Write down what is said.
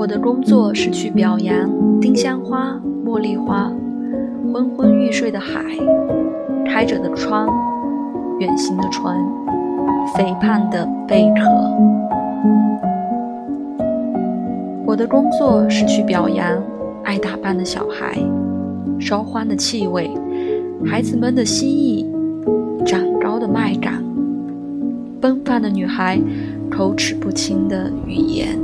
我的工作是去表扬丁香花茉莉花昏昏欲睡的海开着的窗远行的船肥胖的贝壳。我的工作是去表扬爱打扮的小孩烧欢的气味孩子们的心意长高的麦秆奔放的女孩口齿不清的语言。